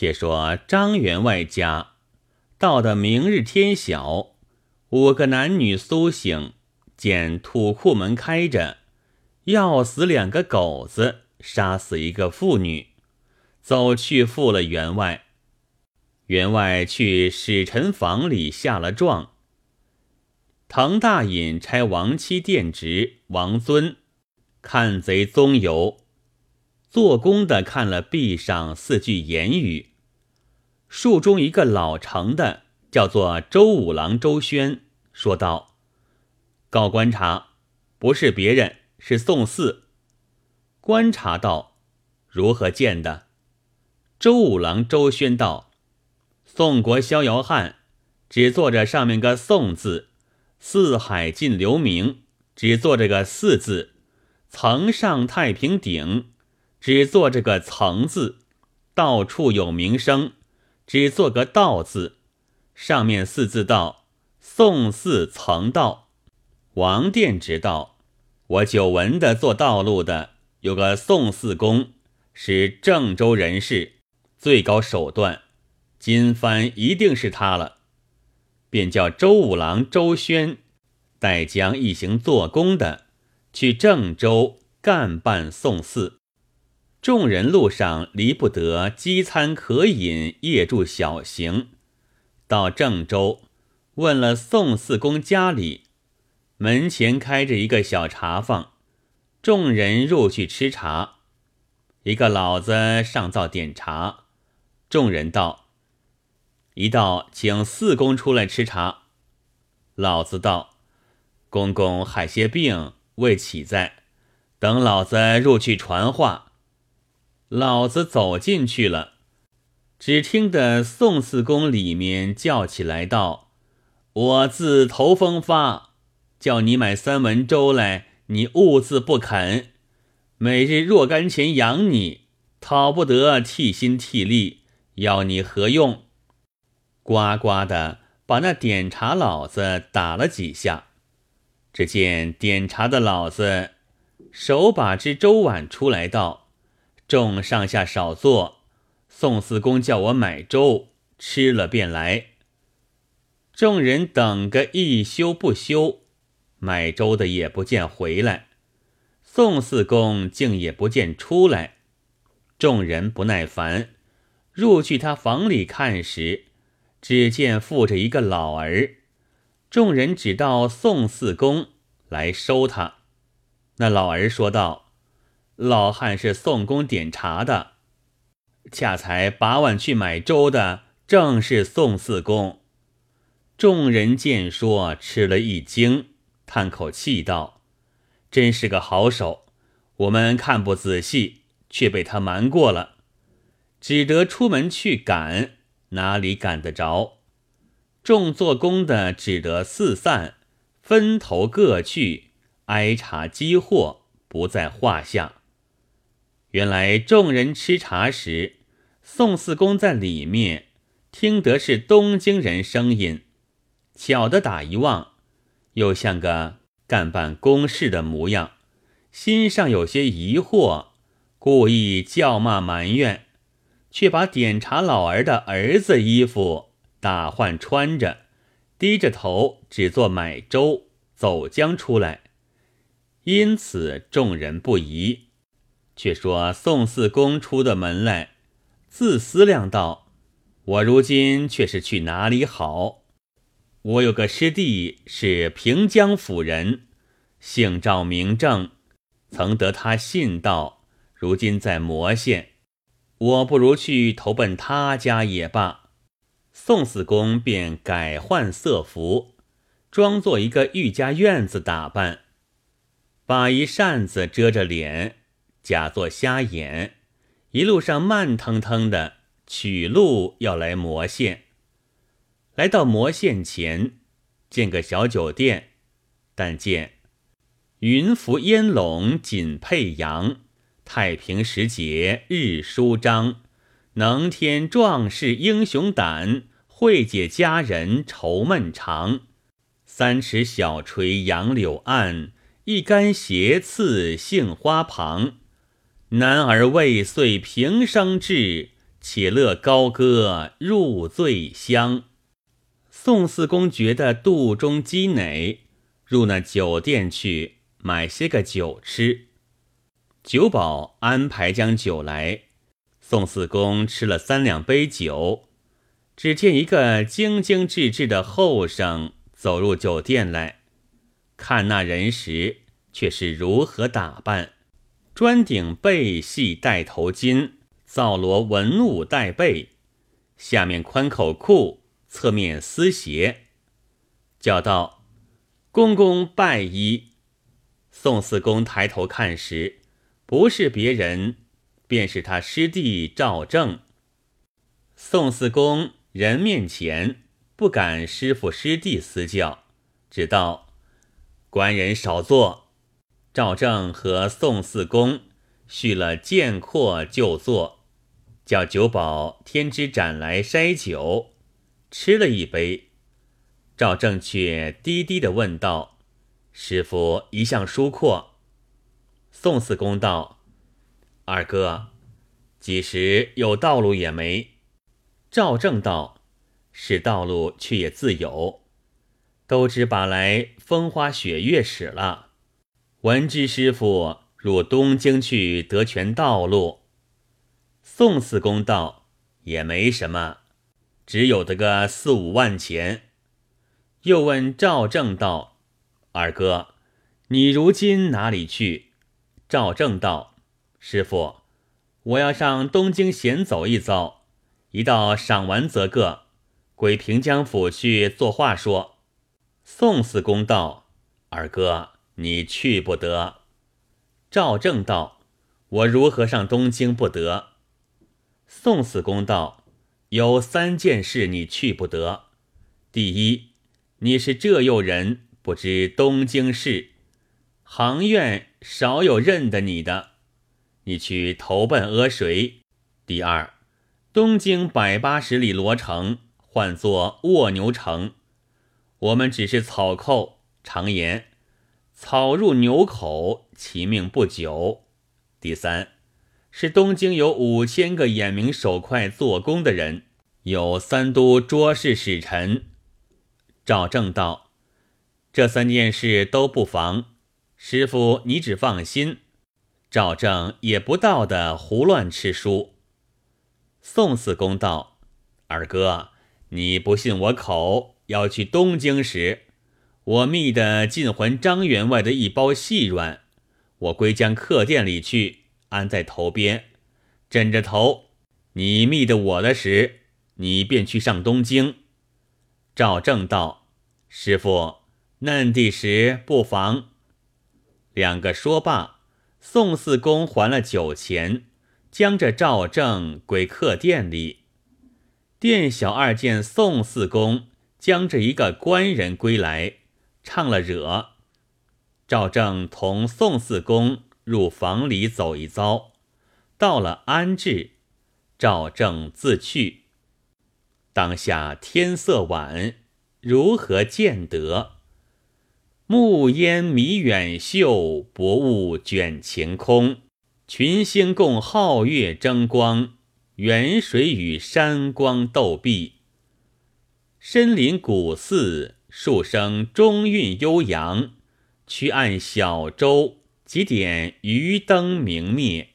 且说张员外家到的明日天晓，五个男女苏醒，见土库门开着，要死两个狗子，杀死一个妇女，走去赴了员外。员外去使臣房里下了状。唐大隐差王妻殿直王尊看贼踪游，做工的看了壁上四句言语。树中一个老成的叫做周五郎周宣，说道：“告观察，不是别人，是宋四。”观察道：“如何见的？”周五郎周宣道：“宋国逍遥汉，只坐着上面个宋字。”四海尽留名，只做这个四字；层上太平顶，只做这个层字；到处有名声，只做个道字。上面四字道：宋四曾道。王殿直道：我久闻的做道路的有个宋四公，是郑州人士，最高手段。金帆一定是他了。便叫周五郎周宣，带将一行做工的去郑州干办宋四。众人路上离不得饥餐可饮，夜住小行。到郑州，问了宋四公家里，门前开着一个小茶坊，众人入去吃茶。一个老子上灶点茶，众人道。一道，请四公出来吃茶。老子道：“公公害些病，未起在，等老子入去传话。”老子走进去了，只听得宋四公里面叫起来道：“我自头风发，叫你买三文粥来，你兀自不肯。每日若干钱养你，讨不得替心替力，要你何用？”呱呱的把那点茶老子打了几下，只见点茶的老子手把只粥碗出来道：“众上下少坐，宋四公叫我买粥，吃了便来。”众人等个一休不休，买粥的也不见回来，宋四公竟也不见出来。众人不耐烦，入去他房里看时。只见附着一个老儿，众人只道宋四公来收他。那老儿说道：“老汉是宋公点茶的，恰才把碗去买粥的，正是宋四公。”众人见说，吃了一惊，叹口气道：“真是个好手，我们看不仔细，却被他瞒过了，只得出门去赶。”哪里赶得着？众做工的只得四散，分头各去挨茶积货，不在话下。原来众人吃茶时，宋四公在里面听得是东京人声音，巧的打一望，又像个干办公事的模样，心上有些疑惑，故意叫骂埋怨。却把点茶老儿的儿子衣服打换穿着，低着头只做买粥，走将出来。因此众人不疑。却说宋四公出的门来，自思量道：“我如今却是去哪里好？我有个师弟是平江府人，姓赵名正，曾得他信道，如今在魔县。”我不如去投奔他家也罢。宋四公便改换色服，装作一个玉家院子打扮，把一扇子遮着脸，假作瞎眼，一路上慢腾腾的取路要来魔县。来到魔县前，见个小酒店，但见云浮烟笼锦佩阳。太平时节日舒张，能添壮士英雄胆，会解佳人愁闷长。三尺小垂杨柳岸，一竿斜刺杏花旁。男儿未遂平生志，且乐高歌入醉乡。宋四公觉得肚中饥馁，入那酒店去买些个酒吃。酒保安排将酒来，宋四公吃了三两杯酒，只见一个精精致致的后生走入酒店来，看那人时却是如何打扮：专顶背系带头巾，皂罗文武带背，下面宽口裤。侧面丝鞋，叫道：“公公拜衣。”宋四公抬头看时，不是别人，便是他师弟赵正。宋四公人面前不敢师傅师弟私教，只道：“官人少坐。”赵正和宋四公续了剑阔就坐，叫酒保添枝盏来筛酒。吃了一杯，赵正却低低的问道：“师傅一向疏阔。”宋四公道：“二哥，几时有道路也没。”赵正道：“是道路，却也自有。都只把来风花雪月使了。闻知师傅入东京去得全道路。”宋四公道：“也没什么。”只有得个四五万钱，又问赵正道：“二哥，你如今哪里去？”赵正道：“师傅，我要上东京闲走一遭，一到赏完则个，归平江府去作话说。”宋四公道：“二哥，你去不得。”赵正道：“我如何上东京不得？”宋四公道。有三件事你去不得。第一，你是浙右人，不知东京事，行院少有认得你的，你去投奔阿谁？第二，东京百八十里罗城唤作卧牛城，我们只是草寇，常言草入牛口，其命不久。第三。是东京有五千个眼明手快做工的人，有三都捉事使臣。赵正道，这三件事都不妨，师傅你只放心。赵正也不道的胡乱吃书。宋四公道，二哥，你不信我口，要去东京时，我觅的尽还张员外的一包细软，我归将客店里去。安在头边，枕着头。你觅得我的时，你便去上东京。赵正道：“师傅，嫩地时不妨。”两个说罢，宋四公还了酒钱，将这赵正归客店里。店小二见宋四公将这一个官人归来，唱了惹。赵正同宋四公。入房里走一遭，到了安置，赵正自去。当下天色晚，如何见得？暮烟迷远秀，薄雾卷晴空。群星共皓月争光，远水与山光斗碧。深林古寺，树声中韵悠扬。曲岸小舟。几点渔灯明灭，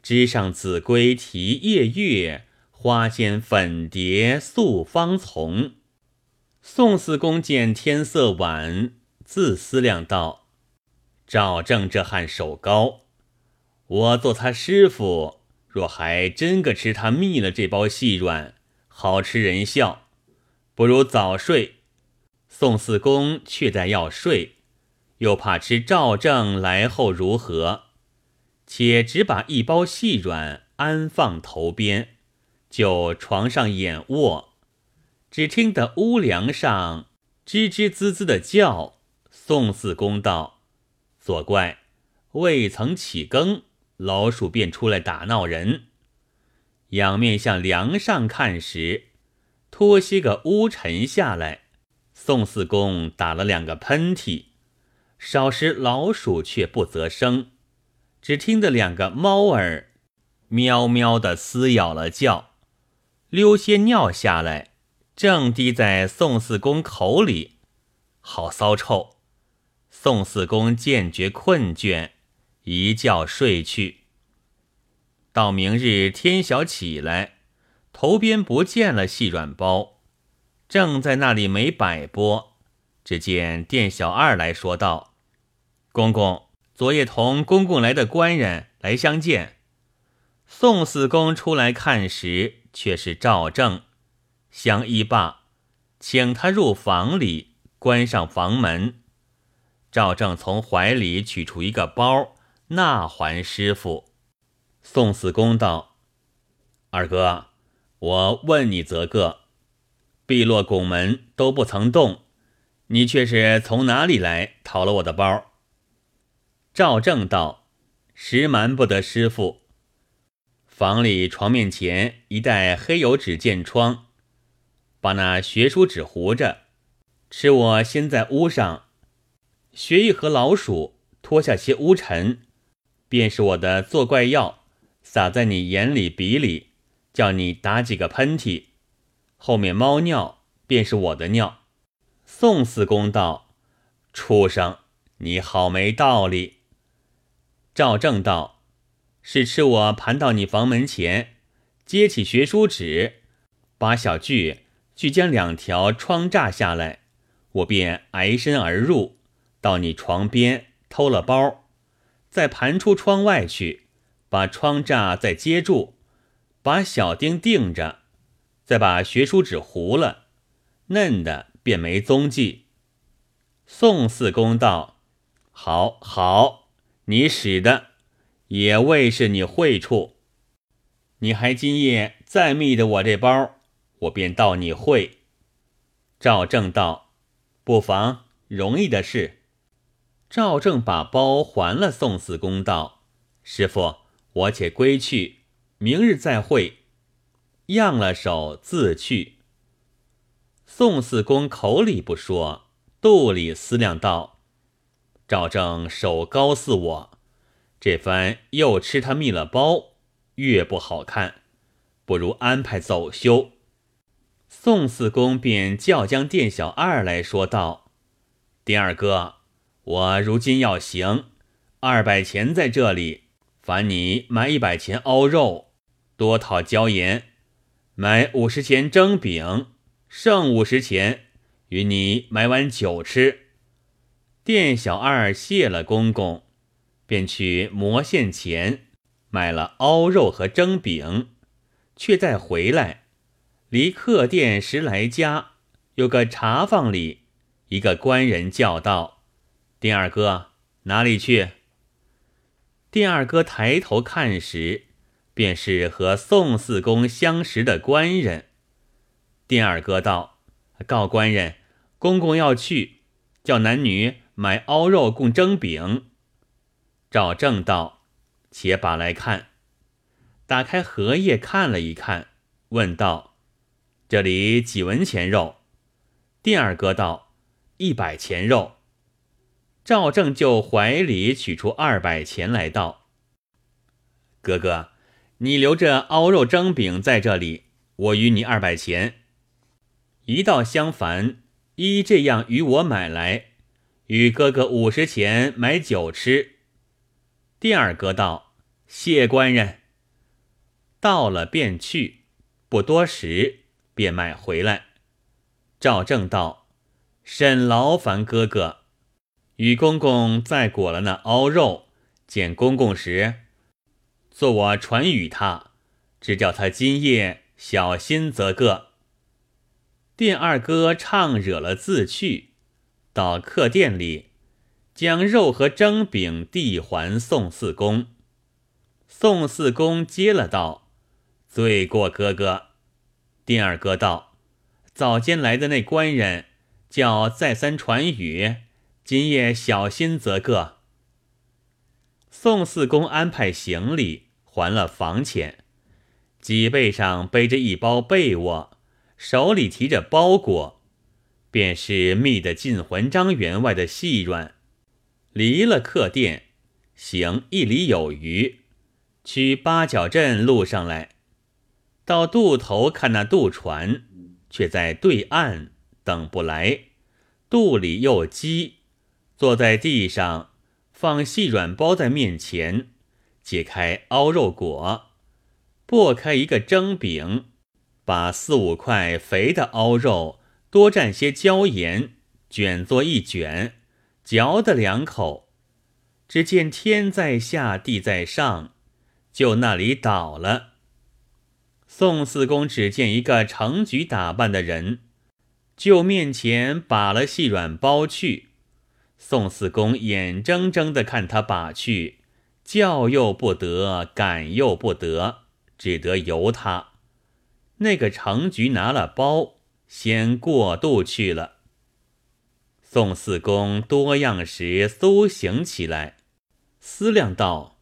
枝上子规啼夜月，花间粉蝶诉芳丛。宋四公见天色晚，自思量道：“赵正这汉手高，我做他师傅，若还真个吃他蜜了这包细软，好吃人笑，不如早睡。”宋四公却在要睡。又怕吃赵正来后如何，且只把一包细软安放头边，就床上眼卧，只听得屋梁上吱吱滋滋的叫。宋四公道：“左怪，未曾起更，老鼠便出来打闹人。”仰面向梁上看时，拖些个乌尘下来。宋四公打了两个喷嚏。少时老鼠却不择声，只听得两个猫儿喵喵的撕咬了叫。溜些尿下来，正滴在宋四公口里，好骚臭。宋四公见觉困倦，一觉睡去。到明日天晓起来，头边不见了细软包，正在那里没摆拨，只见店小二来说道：“公公，昨夜同公公来的官人来相见。”宋四公出来看时，却是赵正。相依罢，请他入房里，关上房门。赵正从怀里取出一个包，纳还师傅。宋四公道：“二哥，我问你则个，碧落拱门都不曾动，你却是从哪里来讨了我的包？”赵正道：“实瞒不得师傅。房里床面前一袋黑油纸见窗，把那学书纸糊着，吃我先在屋上学一盒老鼠，脱下些污尘，便是我的作怪药。”撒在你眼里鼻里，叫你打几个喷嚏，后面猫尿便是我的尿。宋四公道：“畜生，你好没道理。”赵正道：“是吃我盘到你房门前，接起学书纸，把小锯锯将两条窗栅下来，我便挨身而入，到你床边偷了包，再盘出窗外去。”把窗栅再接住，把小钉钉着，再把学书纸糊了，嫩的便没踪迹。宋四公道：“好好，你使的也未是你会处。你还今夜再密的我这包，我便到你会。”赵正道：“不妨，容易的事。”赵正把包还了宋四公道：“师傅。”我且归去，明日再会。漾了手，自去。宋四公口里不说，肚里思量道：“赵正手高似我，这番又吃他密了包，越不好看，不如安排走休。”宋四公便叫将店小二来说道：“第二哥，我如今要行，二百钱在这里。”烦你买一百钱熬肉，多讨椒盐；买五十钱蒸饼，剩五十钱与你买碗酒吃。店小二谢了公公，便去磨线钱买了熬肉和蒸饼，却再回来，离客店十来家，有个茶坊里，一个官人叫道：“店二哥，哪里去？”店二哥抬头看时，便是和宋四公相识的官人。店二哥道：“告官人，公公要去，叫男女买熬肉供蒸饼。”赵正道：“且把来看。”打开荷叶看了一看，问道：“这里几文钱肉？”店二哥道：“一百钱肉。”赵正就怀里取出二百钱来道：“哥哥，你留着熬肉蒸饼在这里，我与你二百钱。一道相烦，依这样与我买来，与哥哥五十钱买酒吃。”第二哥道：“谢官人。”到了便去，不多时便买回来。赵正道：“甚劳烦哥哥。”与公公再裹了那熬肉，见公公时，做我传与他，只叫他今夜小心则个。店二哥唱惹了自去，到客店里，将肉和蒸饼递还宋四公。宋四公接了道：“罪过哥哥。”店二哥道：“早间来的那官人，叫再三传语。”今夜小心则个。宋四公安排行李，还了房钱，脊背上背着一包被窝，手里提着包裹，便是密的进魂张员外的细软。离了客店，行一里有余，去八角镇路上来。到渡头看那渡船，却在对岸等不来。肚里又饥，坐在地上，放细软包在面前，解开凹肉果，剥开一个蒸饼，把四五块肥的凹肉多蘸些椒盐，卷作一卷，嚼得两口。只见天在下，地在上，就那里倒了。宋四公只见一个成局打扮的人，就面前把了细软包去。宋四公眼睁睁的看他把去，叫又不得，赶又不得，只得由他。那个成局拿了包，先过渡去了。宋四公多样时苏醒起来，思量道：“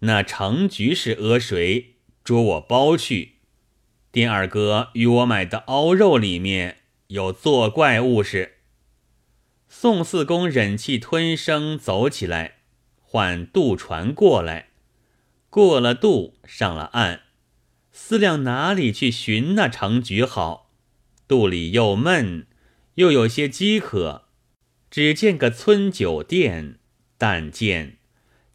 那成局是讹谁？捉我包去。”丁二哥与我买的熬肉里面有作怪物事。宋四公忍气吞声走起来，唤渡船过来。过了渡，上了岸，思量哪里去寻那成局好。肚里又闷，又有些饥渴。只见个村酒店，但见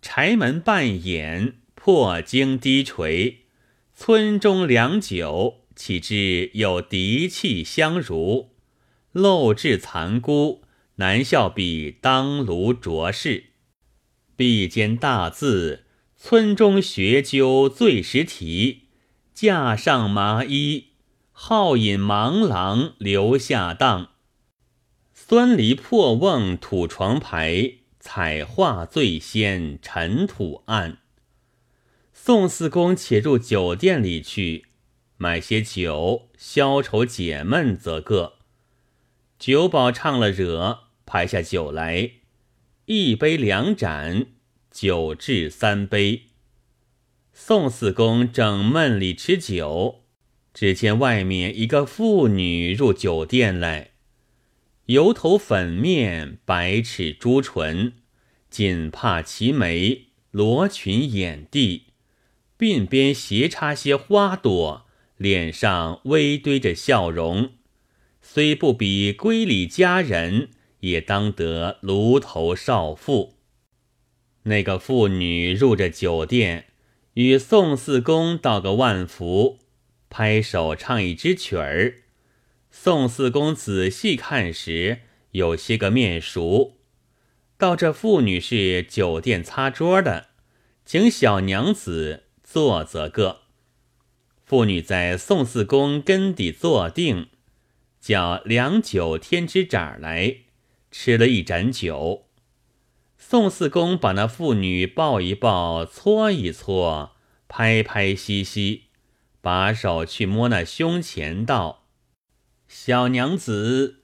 柴门半掩，破荆低垂。村中良酒，岂知有敌气相如？漏至残孤，难笑比当炉浊世。壁间大字：村中学究醉时题。架上麻衣，好饮盲郎留下当。酸梨破瓮土床牌，彩画醉仙尘土案。宋四公且入酒店里去，买些酒消愁解闷，则个。酒保唱了惹，排下酒来，一杯两盏，酒至三杯。宋四公正闷里吃酒，只见外面一个妇女入酒店来，油头粉面，白齿朱唇，锦帕齐眉，罗裙掩地。鬓边斜插些花朵，脸上微堆着笑容，虽不比闺里佳人，也当得炉头少妇。那个妇女入着酒店，与宋四公道个万福，拍手唱一支曲儿。宋四公仔细看时，有些个面熟，道这妇女是酒店擦桌的，请小娘子。坐则个，妇女在宋四公跟底坐定，叫良酒添支盏来，吃了一盏酒。宋四公把那妇女抱一抱，搓一搓，拍拍嘻嘻，把手去摸那胸前，道：“小娘子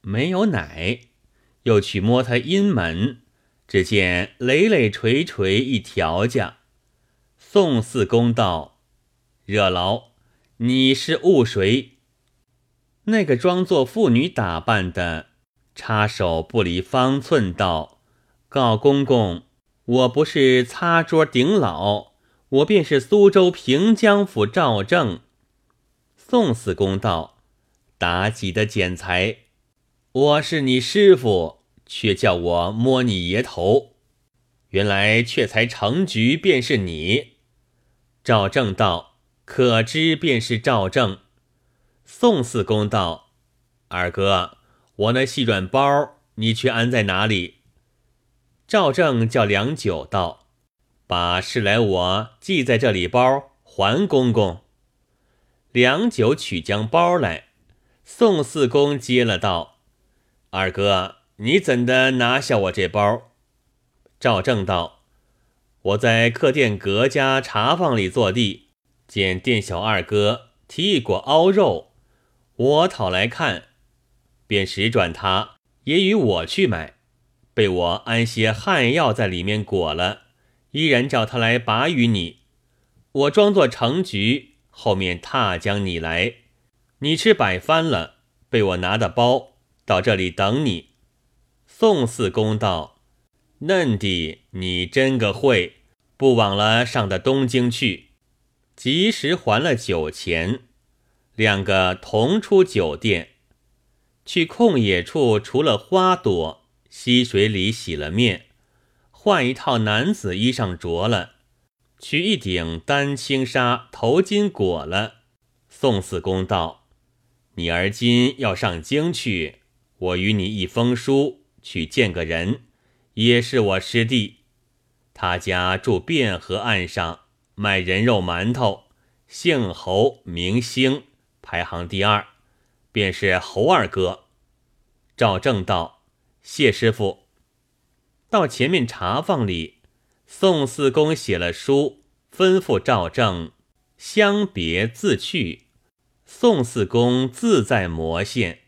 没有奶。”又去摸她阴门，只见累累垂垂一条架。宋四公道：“热劳，你是误谁？”那个装作妇女打扮的，插手不离方寸道：“告公公，我不是擦桌顶老，我便是苏州平江府赵正。”宋四公道：“妲己的剪裁，我是你师傅，却叫我摸你爷头，原来却才成局，便是你。”赵正道：“可知便是赵正。”宋四公道：“二哥，我那细软包，你却安在哪里？”赵正叫良久道：“把事来我系在这里包，还公公。”良久取将包来，宋四公接了道：“二哥，你怎的拿下我这包？”赵正道。我在客店隔家茶坊里坐地，见店小二哥提一果凹肉，我讨来看，便使转他也与我去买，被我安些汗药在里面裹了，依然叫他来把与你。我装作成局，后面踏将你来，你吃摆翻了，被我拿的包到这里等你。宋四公道。嫩弟，你真个会，不枉了上的东京去。及时还了酒钱，两个同出酒店，去空野处除了花朵，溪水里洗了面，换一套男子衣裳着了，取一顶丹青纱头巾裹了。宋四公道：“你而今要上京去，我与你一封书，去见个人，也是我师弟。他家住汴河岸上。”卖人肉馒头，姓侯名兴，排行第二，便是侯二哥。赵正道：“谢师傅。”到前面茶坊里，宋四公写了书，吩咐赵正相别自去。宋四公自在魔县。